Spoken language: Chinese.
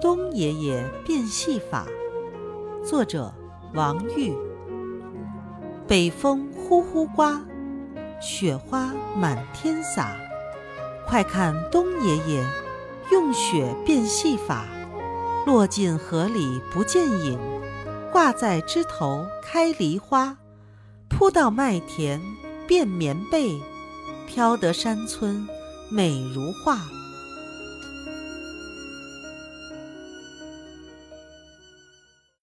东爷爷变戏法，作者王玉北风呼呼刮，雪花满天洒。快看，冬爷爷用雪变戏法，落进河里不见影，挂在枝头开梨花，铺到麦田变棉被，飘得山村美如画。